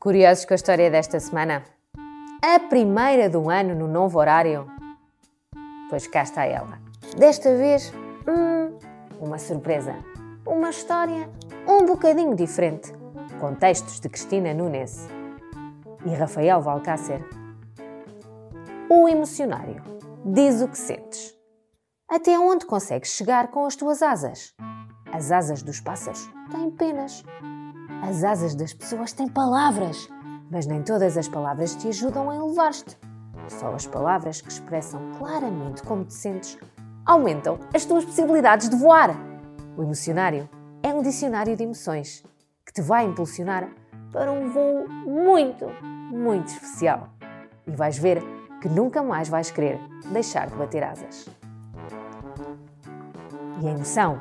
Curiosos com a história desta semana? A primeira do ano no novo horário? Pois cá está ela. Desta vez, hum, uma surpresa. Uma história um bocadinho diferente. Com textos de Cristina Nunes e Rafael Valcácer. O emocionário diz o que sentes. Até onde consegues chegar com as tuas asas? As asas dos pássaros têm penas. As asas das pessoas têm palavras, mas nem todas as palavras te ajudam a elevar-te. Só as palavras que expressam claramente como te sentes aumentam as tuas possibilidades de voar. O emocionário é um dicionário de emoções que te vai impulsionar para um voo muito, muito especial. E vais ver que nunca mais vais querer deixar de bater asas. E a emoção?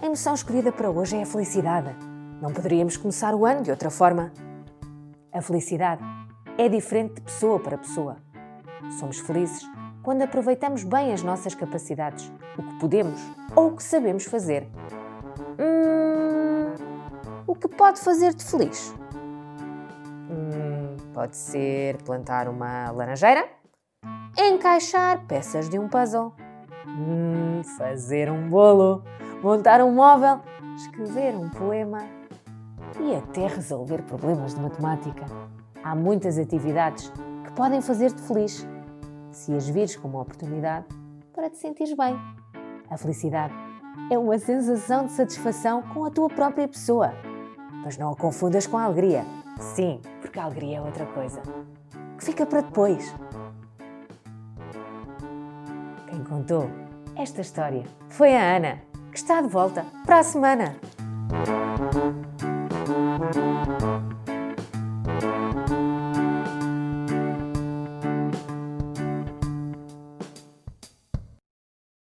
A emoção escolhida para hoje é a felicidade. Não poderíamos começar o ano de outra forma. A felicidade é diferente de pessoa para pessoa. Somos felizes quando aproveitamos bem as nossas capacidades, o que podemos ou o que sabemos fazer. Hum, o que pode fazer-te feliz? Hum, pode ser plantar uma laranjeira, encaixar peças de um puzzle, hum, fazer um bolo, montar um móvel, escrever um poema e até resolver problemas de matemática. Há muitas atividades que podem fazer-te feliz se as vires como uma oportunidade para te sentires bem. A felicidade é uma sensação de satisfação com a tua própria pessoa. Mas não a confundas com a alegria. Sim, porque a alegria é outra coisa. Que fica para depois. Quem contou esta história foi a Ana, que está de volta para a semana. Thank you.